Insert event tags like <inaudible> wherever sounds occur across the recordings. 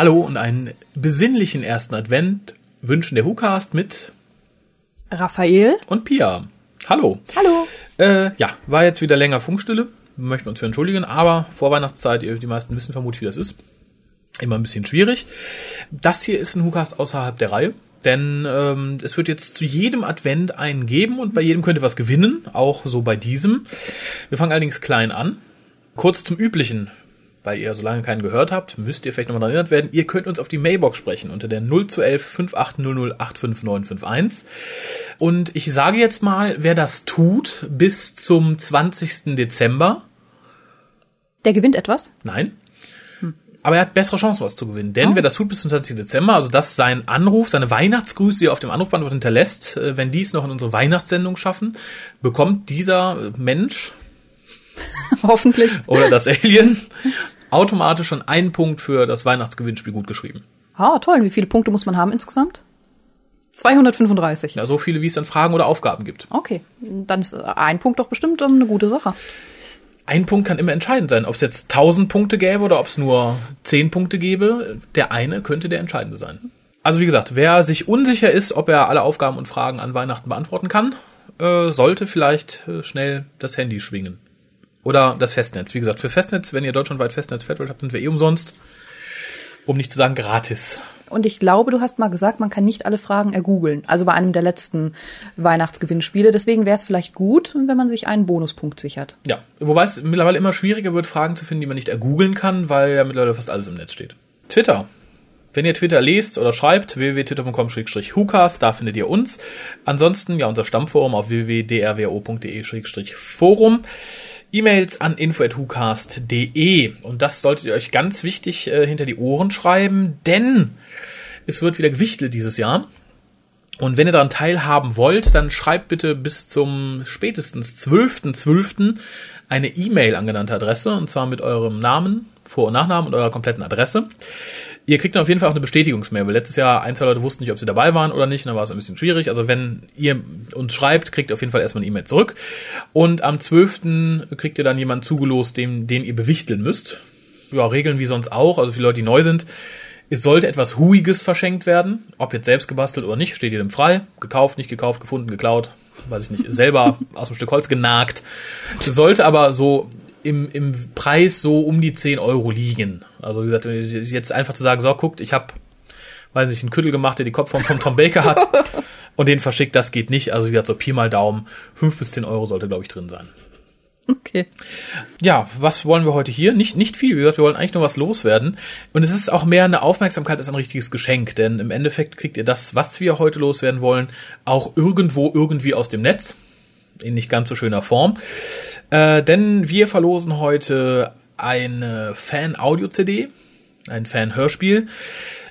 Hallo und einen besinnlichen ersten Advent wünschen der WhoCast mit Raphael und Pia. Hallo. Hallo. Äh, ja, war jetzt wieder länger Funkstille. Möchten wir uns für entschuldigen, aber vor Weihnachtszeit, ihr- die meisten wissen vermutlich, wie das ist. Immer ein bisschen schwierig. Das hier ist ein WhoCast außerhalb der Reihe. Denn ähm, es wird jetzt zu jedem Advent einen geben und bei jedem könnt ihr was gewinnen, auch so bei diesem. Wir fangen allerdings klein an. Kurz zum Üblichen, weil ihr so lange keinen gehört habt, müsst ihr vielleicht nochmal daran erinnert werden, ihr könnt uns auf die Mailbox sprechen unter der 0211 5800 85951. Und ich sage jetzt mal, wer das tut bis zum 20. Dezember, Der gewinnt etwas? Nein. Aber er hat bessere Chancen, was zu gewinnen. Denn wer das tut bis zum 20. Dezember, also das sein Anruf, seine Weihnachtsgrüße, die er auf dem Anrufband hinterlässt, äh, wenn die es noch in unsere Weihnachtssendung schaffen, bekommt dieser äh, Mensch <laughs> Hoffentlich. oder das Alien automatisch schon einen Punkt für das Weihnachtsgewinnspiel gut geschrieben. Ah, toll. Wie viele Punkte muss man haben insgesamt? 235. Ja, so viele, wie es dann Fragen oder Aufgaben gibt. Okay, dann ist ein Punkt doch bestimmt ähm, eine gute Sache. Ein Punkt kann immer entscheidend sein. Ob es jetzt 1000 Punkte gäbe oder ob es nur 10 Punkte gäbe, der eine könnte der entscheidende sein. Also wie gesagt, wer sich unsicher ist, ob er alle Aufgaben und Fragen an Weihnachten beantworten kann, äh, sollte vielleicht äh, schnell das Handy schwingen. Oder das Festnetz. Wie gesagt, für Festnetz, wenn ihr deutschlandweit Festnetz Flatrate habt, sind wir eh umsonst. Um nicht zu sagen gratis. Und ich glaube, du hast mal gesagt, man kann nicht alle Fragen ergoogeln. Also bei einem der letzten Weihnachtsgewinnspiele. Deswegen wäre es vielleicht gut, wenn man sich einen Bonuspunkt sichert. Ja, wobei es mittlerweile immer schwieriger wird, Fragen zu finden, die man nicht ergoogeln kann, weil ja mittlerweile fast alles im Netz steht. Twitter. Wenn ihr Twitter lest oder schreibt, www.twitter.com-hucast, da findet ihr uns. Ansonsten ja unser Stammforum auf www.drwo.de-forum. E-Mails an info.hucast.de und das solltet ihr euch ganz wichtig äh, hinter die Ohren schreiben, denn es wird wieder gewichtelt dieses Jahr. Und wenn ihr daran teilhaben wollt, dann schreibt bitte bis zum spätestens 12.12. eine E-Mail an genannte Adresse, und zwar mit eurem Namen, Vor- und Nachnamen und eurer kompletten Adresse. Ihr kriegt dann auf jeden Fall auch eine Bestätigungsmail, weil letztes Jahr ein, zwei Leute wussten nicht, ob sie dabei waren oder nicht, und dann war es ein bisschen schwierig. Also wenn ihr uns schreibt, kriegt ihr auf jeden Fall erstmal eine E-Mail zurück. Und am 12. kriegt ihr dann jemanden zugelost, den, den ihr bewichteln müsst. Ja, Regeln wie sonst auch, also für Leute, die neu sind. Es sollte etwas Huiges verschenkt werden. Ob jetzt selbst gebastelt oder nicht, steht jedem frei. Gekauft, nicht gekauft, gefunden, geklaut, weiß ich nicht, selber <laughs> aus dem Stück Holz genagt. Sollte aber so im, im Preis so um die 10 Euro liegen. Also wie gesagt, jetzt einfach zu sagen, so, guckt, ich habe, weiß nicht, einen Küttel gemacht, der die Kopfform von Tom Baker hat <laughs> und den verschickt, das geht nicht. Also wie gesagt, so Pi mal Daumen, 5 bis 10 Euro sollte, glaube ich, drin sein. Okay. Ja, was wollen wir heute hier? Nicht, nicht viel. Wie gesagt, wir wollen eigentlich nur was loswerden. Und es ist auch mehr eine Aufmerksamkeit als ein richtiges Geschenk, denn im Endeffekt kriegt ihr das, was wir heute loswerden wollen, auch irgendwo irgendwie aus dem Netz. In nicht ganz so schöner Form. Äh, denn wir verlosen heute eine Fan-Audio-CD, ein Fan-Hörspiel,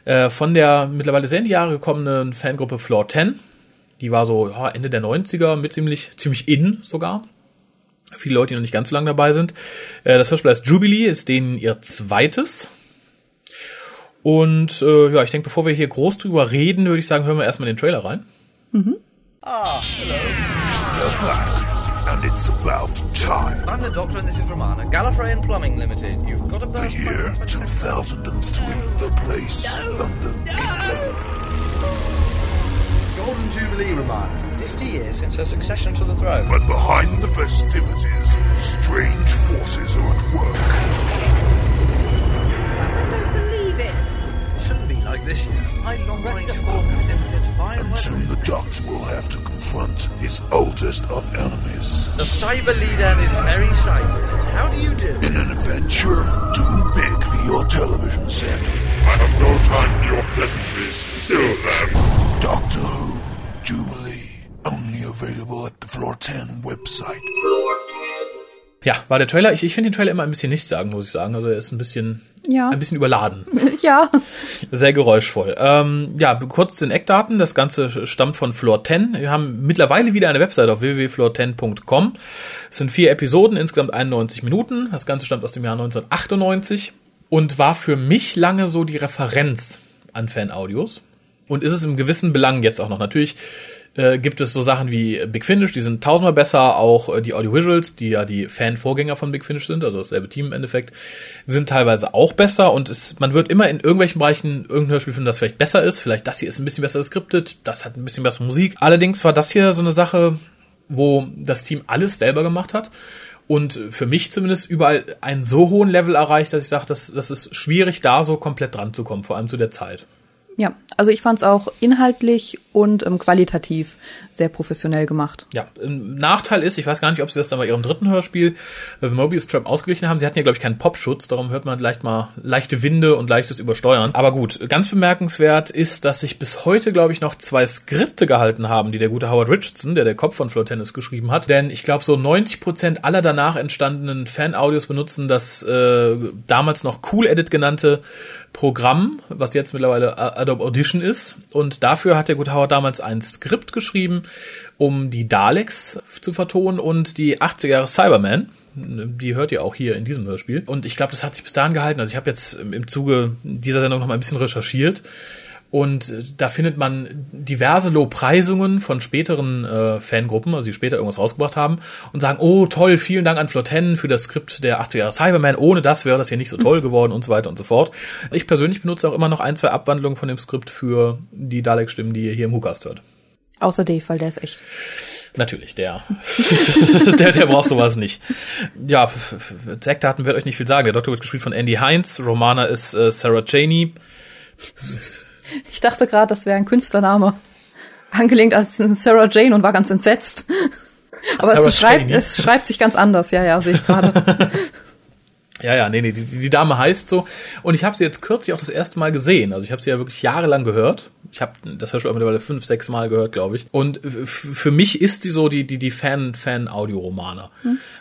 äh, von der mittlerweile sehr in die Jahre gekommenen Fangruppe Floor 10. Die war so ja, Ende der 90er mit ziemlich, ziemlich in sogar viele Leute, die noch nicht ganz so lange dabei sind. Äh, Das Hörspiel heißt Jubilee, ist denen ihr zweites. Und äh, ja, ich denke, bevor wir hier groß drüber reden, würde ich sagen, hören wir erstmal den Trailer rein. You're back, and it's about time. I'm the doctor and this is Romana. Gallifreyan Plumbing Limited. You've got a The year 2003, the place, London, England. Golden Jubilee, Romana. 50 years since her succession to the throne. But behind the festivities, strange forces are at work. I don't believe it. Shouldn't be like this year. My long-range forecast indicates fine And soon the Doctor will have to confront his oldest of enemies The Cyber Leader and his merry cyber. How do you do? in an adventure too big for your television set. I have no time for your pleasantries. Kill them. Doctor Who, Jubilee, only available at the Floor 10 website. Ja, war der Trailer. Ich, ich finde den Trailer immer ein bisschen nicht sagen, muss ich sagen. Also er ist ein bisschen, Ja. ein bisschen überladen. <laughs> Ja. Sehr geräuschvoll. Ähm, ja, kurz zu den Eckdaten. Das Ganze stammt von Floor 10. Wir haben mittlerweile wieder eine Website auf www.floor10.com. Es sind vier Episoden, insgesamt 91 Minuten. Das Ganze stammt aus dem Jahr 1998 und war für mich lange so die Referenz an Fan-Audios. Und ist es im gewissen Belang jetzt auch noch. Natürlich äh, gibt es so Sachen wie Big Finish, die sind tausendmal besser, auch äh, die Audiovisuals, die ja die Fan-Vorgänger von Big Finish sind, also dasselbe Team im Endeffekt, sind teilweise auch besser und es, man wird immer in irgendwelchen Bereichen irgendein Hörspiel finden, das vielleicht besser ist. Vielleicht das hier ist ein bisschen besser geskriptet, das hat ein bisschen bessere Musik. Allerdings war das hier so eine Sache, wo das Team alles selber gemacht hat und für mich zumindest überall einen so hohen Level erreicht, dass ich sage, das, das ist schwierig, da so komplett dran zu kommen, vor allem zu der Zeit. Ja, also ich fand es auch inhaltlich und ähm, qualitativ sehr professionell gemacht. Ja, ein Nachteil ist, ich weiß gar nicht, ob sie das dann bei ihrem dritten Hörspiel äh, The Mobius Trap ausgeglichen haben. Sie hatten ja, glaube ich, keinen Popschutz, darum hört man leicht mal leichte Winde und leichtes Übersteuern. Aber gut, ganz bemerkenswert ist, dass sich bis heute, glaube ich, noch zwei Skripte gehalten haben, die der gute Howard Richardson, der der Kopf von Floor Tennis geschrieben hat. Denn ich glaube, so 90 Prozent aller danach entstandenen Fan-Audios benutzen das äh, damals noch Cool Edit genannte Programm, was jetzt mittlerweile Adobe Audition ist. Und dafür hat der gute Howard damals ein Skript geschrieben, um die Daleks zu vertonen und die 80er Jahre Cyberman. Die hört ihr auch hier in diesem Hörspiel. Und ich glaube, das hat sich bis dahin gehalten. Also ich habe jetzt im Zuge dieser Sendung noch mal ein bisschen recherchiert und äh, da findet man diverse Lobpreisungen von späteren äh, Fangruppen, also die später irgendwas rausgebracht haben und sagen, oh toll, vielen Dank an Flotten für das Skript der 80er Jahre Cyberman. Ohne das wäre das hier nicht so toll geworden und so weiter und so fort. Ich persönlich benutze auch immer noch ein, zwei Abwandlungen von dem Skript für die Dalek-Stimmen, die ihr hier im Hukast hört. Außer Dave, weil der ist echt. Natürlich, der. <laughs> der, der braucht sowas nicht. Ja, Eckdaten wird euch nicht viel sagen. Der Doktor wird gespielt von Andy Heinz, Romana ist äh, Sarah Cheney. Ich dachte gerade, das wäre ein Künstlername. Angelehnt als Sarah Jane und war ganz entsetzt. Aber Sarah es schreibt, es schreibt sich ganz anders, ja, ja, sehe ich gerade. <laughs> Ja, ja, nee, nee, die, die Dame heißt so. Und ich habe sie jetzt kürzlich auch das erste Mal gesehen. Also ich habe sie ja wirklich jahrelang gehört. Ich habe das Hörspiel mittlerweile fünf, sechs Mal gehört, glaube ich. Und für mich ist sie so die, die, die Fan, Fan-Audio-Romane.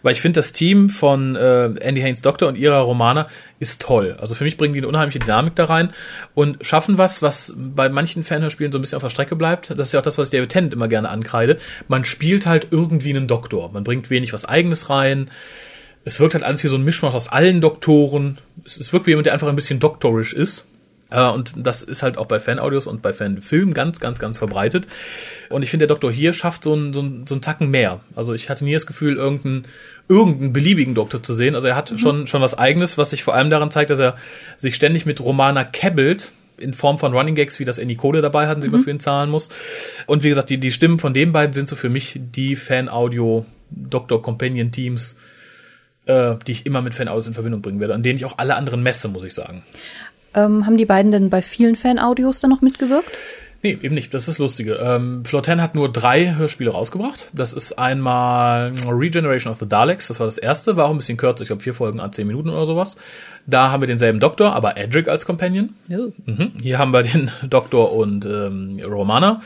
Weil ich finde, das Team von äh, Andy Haynes Doktor und ihrer Romana ist toll. Also für mich bringen die eine unheimliche Dynamik da rein und schaffen was, was bei manchen Fanhörspielen so ein bisschen auf der Strecke bleibt. Das ist ja auch das, was ich David Tennant immer gerne ankreide. Man spielt halt irgendwie einen Doktor. Man bringt wenig was Eigenes rein es wirkt halt alles wie so ein Mischmasch aus allen Doktoren. Es, es wirkt wie jemand, der einfach ein bisschen doktorisch ist. Äh, und das ist halt auch bei Fanaudios und bei Fanfilmen ganz, ganz, ganz verbreitet. Und ich finde, der Doktor hier schafft so einen, so, einen, so einen Tacken mehr. Also ich hatte nie das Gefühl, irgendeinen, irgendeinen beliebigen Doktor zu sehen. Also er hat schon, schon was Eigenes, was sich vor allem daran zeigt, dass er sich ständig mit Romana kebbelt, in Form von Running Gags, wie das Annie Code dabei hat und sie immer für ihn zahlen muss. Und wie gesagt, die, die Stimmen von den beiden sind so für mich die Fan-Audio-Doktor-Companion-Teams, äh, die ich immer mit Fan-Audios in Verbindung bringen werde, an denen ich auch alle anderen messe, muss ich sagen. Ähm, haben die beiden denn bei vielen Fan-Audios dann noch mitgewirkt? Nee, eben nicht. Das ist das Lustige. Ähm, Floten hat nur drei Hörspiele rausgebracht. Das ist einmal Regeneration of the Daleks. Das war das erste. War auch ein bisschen kürzer. Ich glaube, vier Folgen an zehn Minuten oder sowas. Da haben wir denselben Doktor, aber Edric als Companion. Mhm. Hier haben wir <laughs> den Doktor und ähm, Romana.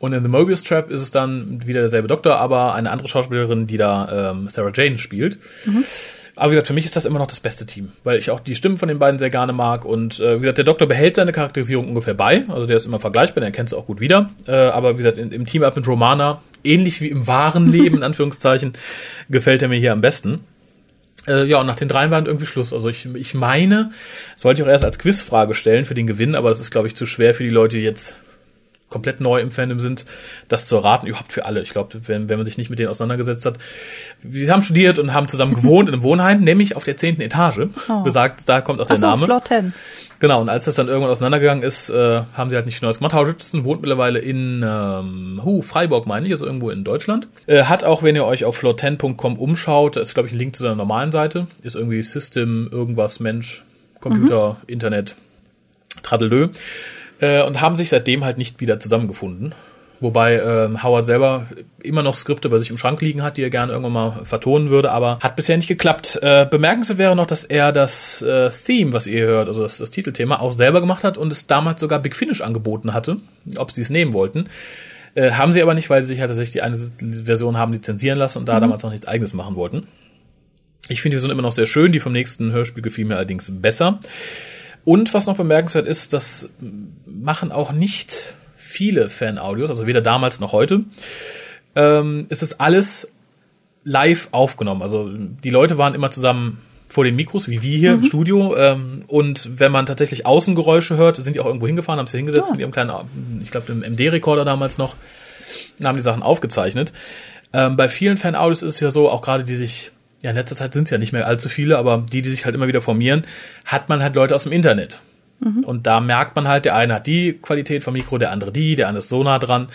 Und in The Mobius Trap ist es dann wieder derselbe Doktor, aber eine andere Schauspielerin, die da ähm, Sarah Jane spielt. Aber wie gesagt, für mich ist das immer noch das beste Team, weil ich auch die Stimmen von den beiden sehr gerne mag. Und äh, wie gesagt, der Doktor behält seine Charakterisierung ungefähr bei. Also der ist immer vergleichbar, der kennt es auch gut wieder. Äh, aber wie gesagt, in, im Team-Up mit Romana, ähnlich wie im wahren Leben, in <laughs> Anführungszeichen, gefällt er mir hier am besten. Äh, ja, und nach den dreien war dann irgendwie Schluss. Also ich, ich meine, das wollte ich auch erst als Quizfrage stellen für den Gewinn, aber das ist, glaube ich, zu schwer für die Leute, die jetzt komplett neu im Fandom sind, das zu erraten, überhaupt für alle. Ich glaube, wenn, wenn man sich nicht mit denen auseinandergesetzt hat. Sie haben studiert und haben zusammen gewohnt in einem <laughs> Wohnheim, nämlich auf der zehnten Etage. Besagt, da kommt auch der Achso, Name. Floor 10. Genau, und als das dann irgendwann auseinandergegangen ist, äh, haben sie halt nicht Neues gemacht. Richardson wohnt mittlerweile in ähm, hu, Freiburg, meine ich, also irgendwo in Deutschland. Äh, hat auch, wenn ihr euch auf floor10.com umschaut, da ist, glaube ich, ein Link zu seiner normalen Seite. Ist irgendwie System, irgendwas, Mensch, Computer, Internet, Tradelö. Äh, und haben sich seitdem halt nicht wieder zusammengefunden. Wobei ähm, Howard selber immer noch Skripte bei sich im Schrank liegen hat, die er gerne irgendwann mal vertonen würde, aber hat bisher nicht geklappt. Äh, bemerkenswert wäre noch, dass er das äh, Theme, was ihr hört, also das, das Titelthema, auch selber gemacht hat und es damals sogar Big Finish angeboten hatte, ob sie es nehmen wollten. Äh, haben sie aber nicht, weil sie sich halt tatsächlich die eine Version haben lizenzieren lassen und da damals noch nichts eigenes machen wollten. Ich finde die Version immer noch sehr schön, die vom nächsten Hörspiel gefiel mir allerdings besser. Und was noch bemerkenswert ist, das machen auch nicht viele Fan-Audios, also weder damals noch heute. Ähm, es ist alles live aufgenommen. Also die Leute waren immer zusammen vor den Mikros, wie wir hier im Studio. Ähm, und wenn man tatsächlich Außengeräusche hört, sind die auch irgendwo hingefahren, haben sich hingesetzt Ja. mit ihrem kleinen, ich glaube, dem MD-Rekorder damals noch und haben die Sachen aufgezeichnet. Ähm, bei vielen Fan-Audios ist es ja so, auch gerade die sich, ja in letzter Zeit sind es ja nicht mehr allzu viele, aber die, die sich halt immer wieder formieren, hat man halt Leute aus dem Internet. Und da merkt man halt, der eine hat die Qualität vom Mikro, der andere die, der andere ist so nah dran.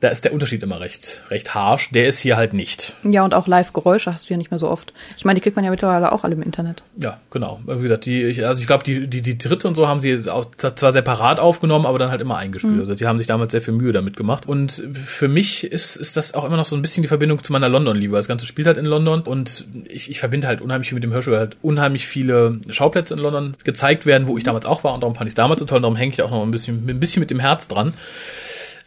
Da ist der Unterschied immer recht, recht harsch. Der ist hier halt nicht. Ja, und auch Live-Geräusche hast du ja nicht mehr so oft. Ich meine, die kriegt man ja mittlerweile auch alle im Internet. Ja, genau. Wie gesagt, die, ich- also ich glaube, die, die, die dritte und so haben sie auch zwar separat aufgenommen, aber dann halt immer eingespielt. Also die haben sich damals sehr viel Mühe damit gemacht. Und für mich ist, ist das auch immer noch so ein bisschen die Verbindung zu meiner London-Liebe. Das Ganze spielt halt in London und ich, ich verbinde halt unheimlich viel mit dem Hörspiel, weil halt unheimlich viele Schauplätze in London gezeigt werden, wo ich damals auch war und darum fand ich es damals so toll und darum hänge ich auch noch ein bisschen, ein bisschen mit dem Herz dran.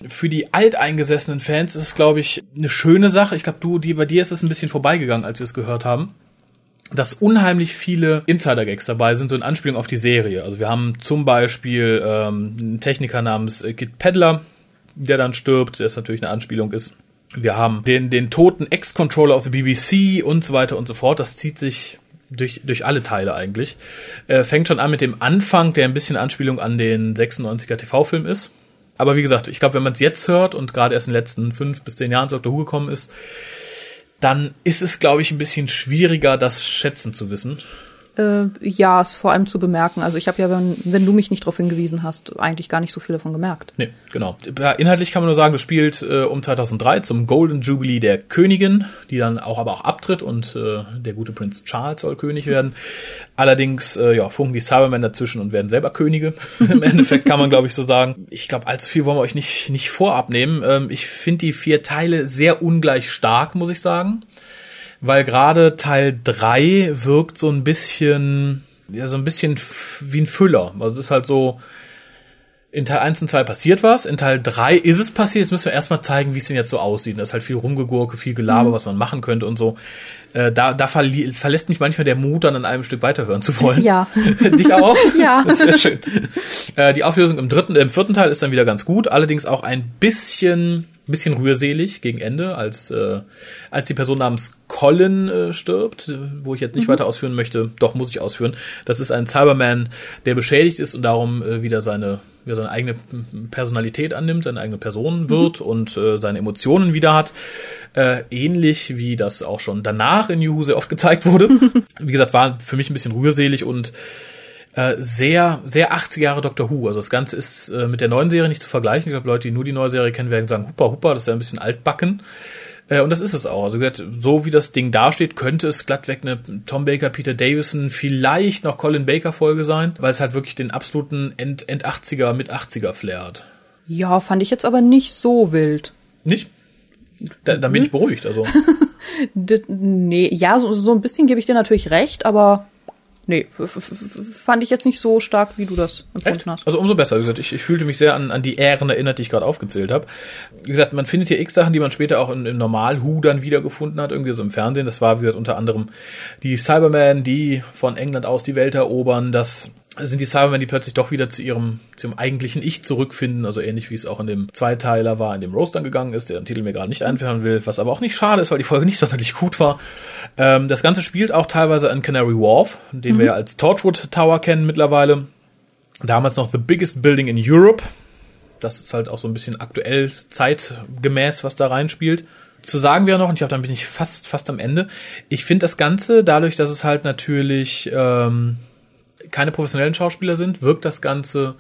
Für die alteingesessenen Fans ist es, glaube ich, eine schöne Sache. Ich glaube, du, die, bei dir ist es ein bisschen vorbeigegangen, als wir es gehört haben dass unheimlich viele Insider-Gags dabei sind, so in Anspielung auf die Serie. Also wir haben zum Beispiel ähm, einen Techniker namens äh, Git Peddler, der dann stirbt, der natürlich eine Anspielung ist. Wir haben den, den toten Ex-Controller of the BBC und so weiter und so fort. Das zieht sich durch, durch alle Teile eigentlich. Äh, fängt schon an mit dem Anfang, der ein bisschen Anspielung an den 96er TV-Film ist. Aber wie gesagt, ich glaube, wenn man es jetzt hört und gerade erst in den letzten fünf bis zehn Jahren zu Doctor Who gekommen ist, dann ist es, glaube ich, ein bisschen schwieriger, das schätzen zu wissen. Äh, ja, ist vor allem zu bemerken. Also ich habe ja, wenn, wenn du mich nicht darauf hingewiesen hast, eigentlich gar nicht so viel davon gemerkt. Nee, genau. Inhaltlich kann man nur sagen, das spielt äh, um 2003 zum Golden Jubilee der Königin, die dann auch aber auch abtritt und äh, der gute Prinz Charles soll König werden. Allerdings äh, ja, funken die Cybermen dazwischen und werden selber Könige. <laughs> Im Endeffekt kann man, glaube ich, so sagen. Ich glaube, allzu viel wollen wir euch nicht, nicht vorab nehmen. Ähm, ich finde die vier Teile sehr ungleich stark, muss ich sagen. Weil gerade Teil drei wirkt so ein bisschen, ja, so ein bisschen wie ein Füller. Also es ist halt so, in Teil 1 und 2 passiert was, in Teil 3 ist es passiert, jetzt müssen wir erstmal zeigen, wie es denn jetzt so aussieht. Da ist halt viel Rumgegurke, viel Gelaber, was man machen könnte und so. Äh, da da verlässt mich manchmal der Mut, dann an einem Stück weiterhören zu wollen. Ja. <laughs> Dich auch? <laughs> Ja. Sehr schön. Äh, die Auflösung im dritten, im vierten Teil ist dann wieder ganz gut, allerdings auch ein bisschen, bisschen rührselig gegen Ende, als, äh, als die Person namens Colin äh, stirbt, äh, wo ich jetzt nicht weiter ausführen möchte, doch muss ich ausführen. Das ist ein Cyberman, der beschädigt ist und darum äh, wieder seine, wieder seine eigene Personalität annimmt, seine eigene Person wird und äh, seine Emotionen wieder hat. Äh, ähnlich wie das auch schon danach in Who sehr oft gezeigt wurde. <laughs> wie gesagt, war für mich ein bisschen rührselig und äh, sehr, sehr 80 Jahre Doctor Who. Also das Ganze ist äh, mit der neuen Serie nicht zu vergleichen. Ich glaube, Leute, die nur die neue Serie kennen, werden sagen, huppa, huppa, das ist ja ein bisschen altbacken. Äh, und das ist es auch. Also gesagt, so wie das Ding dasteht, könnte es glattweg eine Tom Baker, Peter Davison, vielleicht noch Colin Baker Folge sein, weil es halt wirklich den absoluten End, End 80er, mit 80er Flair hat. Ja, fand ich jetzt aber nicht so wild. Nicht? Da, dann bin ich beruhigt. Also <laughs> nee, ja, so, so ein bisschen gebe ich dir natürlich recht, aber nee, fand ich jetzt nicht so stark, wie du das Echt? empfunden hast. Also umso besser. Wie gesagt, ich, ich fühlte mich sehr an, an die Ähren erinnert, die ich gerade aufgezählt habe. Wie gesagt, man findet hier x Sachen, die man später auch in, Normal-Hu dann wiedergefunden hat, irgendwie so im Fernsehen. Das war, wie gesagt, unter anderem die Cybermen, die von England aus die Welt erobern. Das sind die Cybermen, die plötzlich doch wieder zu ihrem, zu ihrem eigentlichen Ich zurückfinden. Also ähnlich wie es auch in dem Zweiteiler war, in dem Rose dann gegangen ist, der den Titel mir gerade nicht einfallen will, was aber auch nicht schade ist, weil die Folge <laughs> nicht sonderlich gut war. Ähm, das Ganze spielt auch teilweise an Canary Wharf, den wir ja als Torchwood Tower kennen mittlerweile. Damals noch the biggest building in Europe. Das ist halt auch so ein bisschen aktuell zeitgemäß, was da reinspielt. Zu sagen wäre noch, und ich glaube, dann bin ich fast, fast am Ende. Ich finde das Ganze, dadurch, dass es halt natürlich ähm, keine professionellen Schauspieler sind, wirkt das Ganze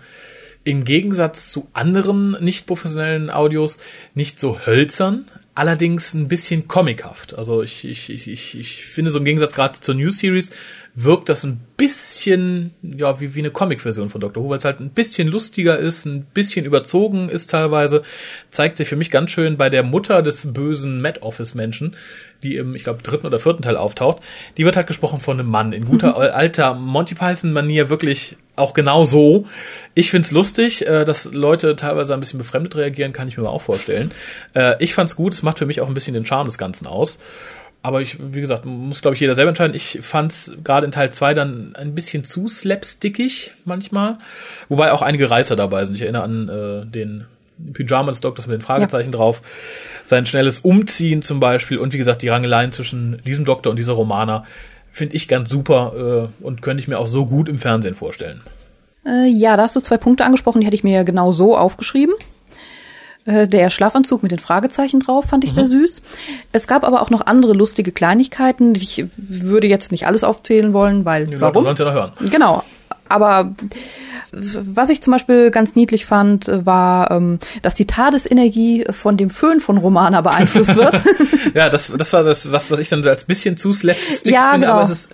im Gegensatz zu anderen nicht professionellen Audios nicht so hölzern, allerdings ein bisschen comichaft. Also ich, ich, ich, ich, finde so im Gegensatz gerade zur New Series wirkt das ein bisschen ja wie, wie eine Comic-Version von Doctor Who, weil es halt ein bisschen lustiger ist, ein bisschen überzogen ist teilweise. Zeigt sich für mich ganz schön bei der Mutter des bösen Mad Office-Menschen, die im, ich glaube, dritten oder vierten Teil auftaucht. Die wird halt gesprochen von einem Mann in guter <laughs> alter Monty Python-Manier wirklich auch genau so. Ich find's lustig, äh, dass Leute teilweise ein bisschen befremdet reagieren, kann ich mir mal auch vorstellen. Äh, ich fand's gut, es macht für mich auch ein bisschen den Charme des Ganzen aus. Aber ich, wie gesagt, muss, glaube ich, jeder selber entscheiden. Ich fand's gerade in Teil 2 dann ein bisschen zu slapstickig manchmal. Wobei auch einige Reißer dabei sind. Ich erinnere an äh, den Pyjama des Doktors mit den Fragezeichen drauf. Sein schnelles Umziehen zum Beispiel. Und wie gesagt, die Rangeleien zwischen diesem Doktor und dieser Romana finde ich ganz super äh, und könnte ich mir auch so gut im Fernsehen vorstellen. Äh, ja, da hast du zwei Punkte angesprochen, die hätte ich mir ja genau so aufgeschrieben. Äh, Der Schlafanzug mit den Fragezeichen drauf fand ich sehr süß. Es gab aber auch noch andere lustige Kleinigkeiten. Ich würde jetzt nicht alles aufzählen wollen, weil Die Leute warum? es ja noch hören. Genau. Aber was ich zum Beispiel ganz niedlich fand, war, ähm, dass die Tadesenergie von dem Föhn von Romana beeinflusst wird. <laughs> Ja, das, das war das, was, was ich dann so als bisschen zu slapstick Ja, finde, genau. aber es, ist,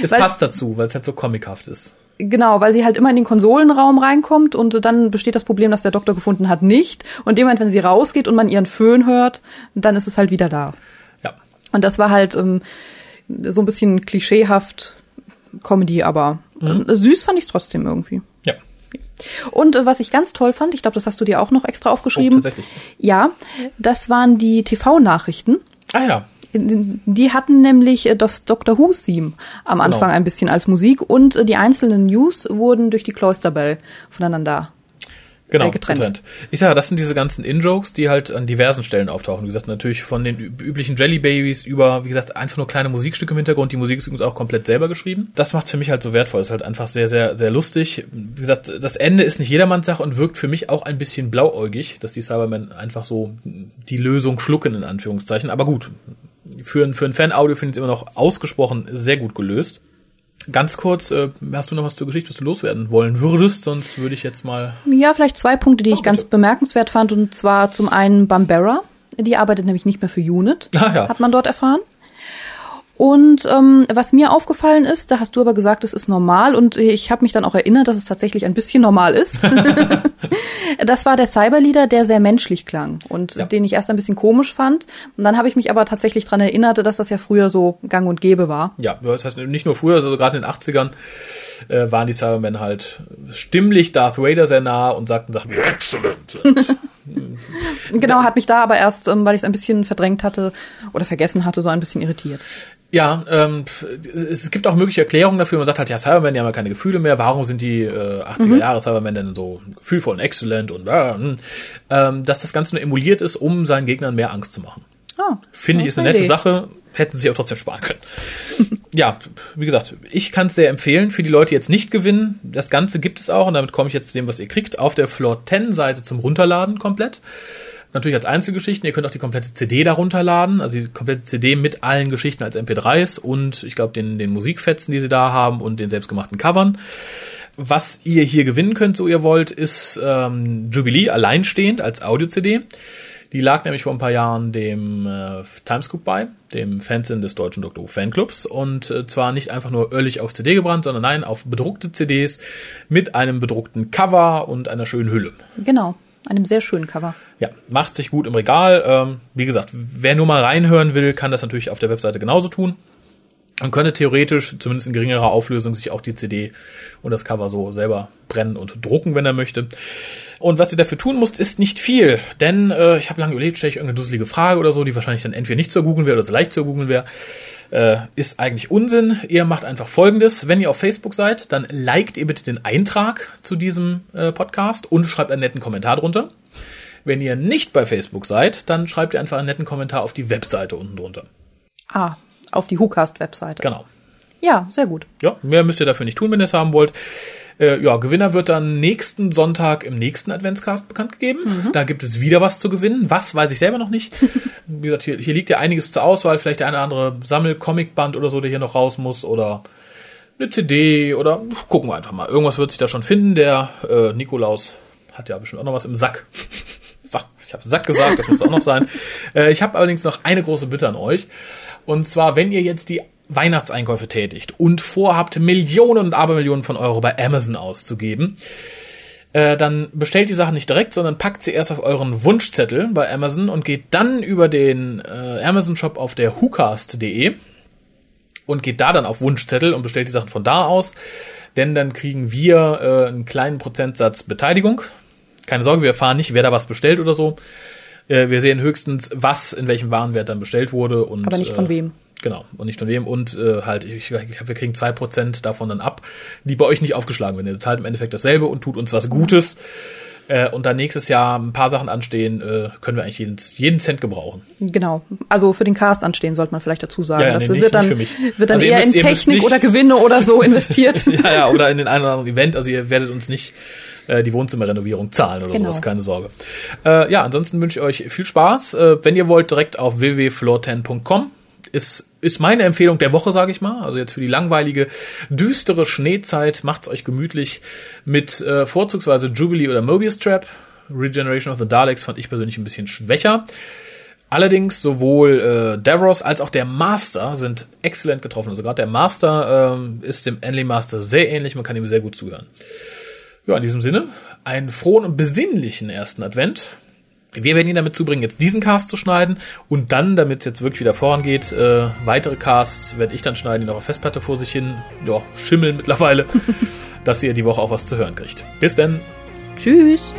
es Weil- passt dazu, weil es halt so comichaft ist. Genau, weil sie halt immer in den Konsolenraum reinkommt und dann besteht das Problem, dass der Doktor gefunden hat, nicht. Und dem Moment, wenn sie rausgeht und man ihren Föhn hört, dann ist es halt wieder da. Ja. Und das war halt ähm, so ein bisschen klischeehaft Comedy, aber Mhm. äh, süß fand ich trotzdem irgendwie. Ja. Und äh, was ich ganz toll fand, ich glaube, das hast du dir auch noch extra aufgeschrieben. Oh, tatsächlich. Ja, das waren die TV-Nachrichten. Ah ja. Die hatten nämlich äh, das Doctor Who-Theme am Anfang Genau. ein bisschen als Musik und äh, die einzelnen News wurden durch die Cloisterbell voneinander. Genau, äh, getrennt. Ich sage, das sind diese ganzen In-Jokes, die halt an diversen Stellen auftauchen. Wie gesagt, natürlich von den üb- üblichen Jelly Babies über, wie gesagt, einfach nur kleine Musikstücke im Hintergrund. Die Musik ist übrigens auch komplett selber geschrieben. Das macht für mich halt so wertvoll. ist halt einfach sehr, sehr, sehr lustig. Wie gesagt, das Ende ist nicht jedermanns Sache und wirkt für mich auch ein bisschen blauäugig, dass die Cybermen einfach so die Lösung schlucken, in Anführungszeichen. Aber gut. Für ein, für ein Fan-Audio finde ich es immer noch ausgesprochen sehr gut gelöst. Ganz kurz, äh, hast du noch was zur Geschichte, was du loswerden wollen würdest? Sonst würde ich jetzt mal Ja, vielleicht zwei Punkte, die ich Oh, ganz bitte. bemerkenswert fand. Und zwar zum einen Bambera. Die arbeitet nämlich nicht mehr für Unit, Ah, ja. hat man dort erfahren. Und ähm, was mir aufgefallen ist, da hast du aber gesagt, es ist normal und ich habe mich dann auch erinnert, dass es tatsächlich ein bisschen normal ist. <laughs> <laughs> das war der Cyberleader, der sehr menschlich klang und Ja. den ich erst ein bisschen komisch fand. Und dann habe ich mich aber tatsächlich dran erinnert, dass das ja früher so gang und gäbe war. Ja, das heißt nicht nur früher, also gerade in den 80ern äh, waren die Cybermen halt stimmlich Darth Vader sehr nah und sagten Sachen wie Excellent. <laughs> Genau, hat mich da aber erst, ähm, weil ich es ein bisschen verdrängt hatte oder vergessen hatte, so ein bisschen irritiert. Ja, ähm, es gibt auch mögliche Erklärungen dafür. Man sagt halt, ja, Cybermen, die haben ja keine Gefühle mehr. Warum sind die äh, 80er Jahre Cybermen denn so gefühlvoll und exzellent und äh, hm. ähm, dass das Ganze nur emuliert ist, um seinen Gegnern mehr Angst zu machen. Ah, Finde ich ist eine nette Idee. Sache. Hätten sie aber trotzdem sparen können. <laughs> ja, wie gesagt, ich kann es sehr empfehlen. Für die Leute, die jetzt nicht gewinnen, das Ganze gibt es auch, und damit komme ich jetzt zu dem, was ihr kriegt, auf der Floor 10 Seite zum Runterladen komplett. Natürlich als Einzelgeschichten. Ihr könnt auch die komplette CD darunter laden, also die komplette CD mit allen Geschichten als MP3s und ich glaube den, den Musikfetzen, die sie da haben und den selbstgemachten Covern. Was ihr hier gewinnen könnt, so ihr wollt, ist ähm, Jubilee alleinstehend als Audio-CD. Die lag nämlich vor ein paar Jahren dem äh, Timescoop bei, dem Fanzine des deutschen Dr. Who Fanclubs. Und äh, zwar nicht einfach nur ehrlich auf CD gebrannt, sondern nein, auf bedruckte CDs mit einem bedruckten Cover und einer schönen Hülle. Genau, einem sehr schönen Cover. Ja, macht sich gut im Regal. Ähm, wie gesagt, wer nur mal reinhören will, kann das natürlich auf der Webseite genauso tun. Und könnte theoretisch, zumindest in geringerer Auflösung, sich auch die CD und das Cover so selber brennen und drucken, wenn er möchte. Und was ihr dafür tun müsst, ist nicht viel. Denn äh, ich habe lange überlegt, stelle ich irgendeine dusselige Frage oder so, die wahrscheinlich dann entweder nicht zu googeln wäre oder so leicht zu googeln wäre. Äh, ist eigentlich Unsinn. Ihr macht einfach folgendes. Wenn ihr auf Facebook seid, dann liked ihr bitte den Eintrag zu diesem äh, Podcast und schreibt einen netten Kommentar drunter. Wenn ihr nicht bei Facebook seid, dann schreibt ihr einfach einen netten Kommentar auf die Webseite unten drunter. Ah, auf die WhoCast-Webseite. Genau. Ja, sehr gut. Ja, mehr müsst ihr dafür nicht tun, wenn ihr es haben wollt. Äh, ja, Gewinner wird dann nächsten Sonntag im nächsten Adventscast bekannt gegeben. Da gibt es wieder was zu gewinnen. Was, weiß ich selber noch nicht. <laughs> Wie gesagt, hier, hier liegt ja einiges zur Auswahl. Vielleicht der eine oder andere Sammel-Comic-Band oder so, der hier noch raus muss. Oder eine CD oder gucken wir einfach mal. Irgendwas wird sich da schon finden. Der äh, Nikolaus hat ja bestimmt auch noch was im Sack. <laughs> So, ich habe Sack gesagt, das muss auch noch sein. <laughs> Äh, ich habe allerdings noch eine große Bitte an euch. Und zwar, wenn ihr jetzt die Weihnachtseinkäufe tätigt und vorhabt, Millionen und Abermillionen von Euro bei Amazon auszugeben, äh, dann bestellt die Sachen nicht direkt, sondern packt sie erst auf euren Wunschzettel bei Amazon und geht dann über den äh, Amazon-Shop auf der whocast.de und geht da dann auf Wunschzettel und bestellt die Sachen von da aus. Denn dann kriegen wir äh, einen kleinen Prozentsatz Beteiligung. Keine Sorge, wir erfahren nicht, wer da was bestellt oder so. Äh, wir sehen höchstens, was in welchem Warenwert dann bestellt wurde. Und, Aber nicht von äh, wem. Genau, und nicht von wem. Und äh, halt, ich, ich wir kriegen zwei Prozent davon dann ab, die bei euch nicht aufgeschlagen werden. Ihr zahlt im Endeffekt dasselbe und tut uns was Gutes. Äh, und dann nächstes Jahr ein paar Sachen anstehen, äh, können wir eigentlich jeden, jeden Cent gebrauchen. Genau. Also für den Cast anstehen, sollte man vielleicht dazu sagen. Ja, ja, das nee, nicht- wird dann, nicht für mich. wird dann Also eher müsst- in Technik nicht- oder Gewinne oder so <laughs> investiert. <laughs> ja, ja, oder in den einen oder anderen Event. Also ihr werdet uns nicht äh, die Wohnzimmerrenovierung zahlen oder Genau. sowas, keine Sorge. Äh, ja, ansonsten wünsche ich euch viel Spaß. Äh, wenn ihr wollt, direkt auf www.floor10.com. Ist, ist meine Empfehlung der Woche, sage ich mal. Also jetzt für die langweilige, düstere Schneezeit macht's euch gemütlich mit äh, vorzugsweise Jubilee oder Mobius Trap. Regeneration of the Daleks fand ich persönlich ein bisschen schwächer. Allerdings sowohl äh, Davros als auch der Master sind exzellent getroffen. Also gerade der Master ähm, ist dem Enley Master sehr ähnlich, man kann ihm sehr gut zuhören. Ja, in diesem Sinne, einen frohen und besinnlichen ersten Advent. Wir werden ihn damit zubringen, jetzt diesen Cast zu schneiden und dann, damit es jetzt wirklich wieder vorangeht, äh, weitere Casts werde ich dann schneiden, die noch auf Festplatte vor sich hin, ja, schimmeln mittlerweile, <laughs> dass ihr die Woche auch was zu hören kriegt. Bis dann. Tschüss.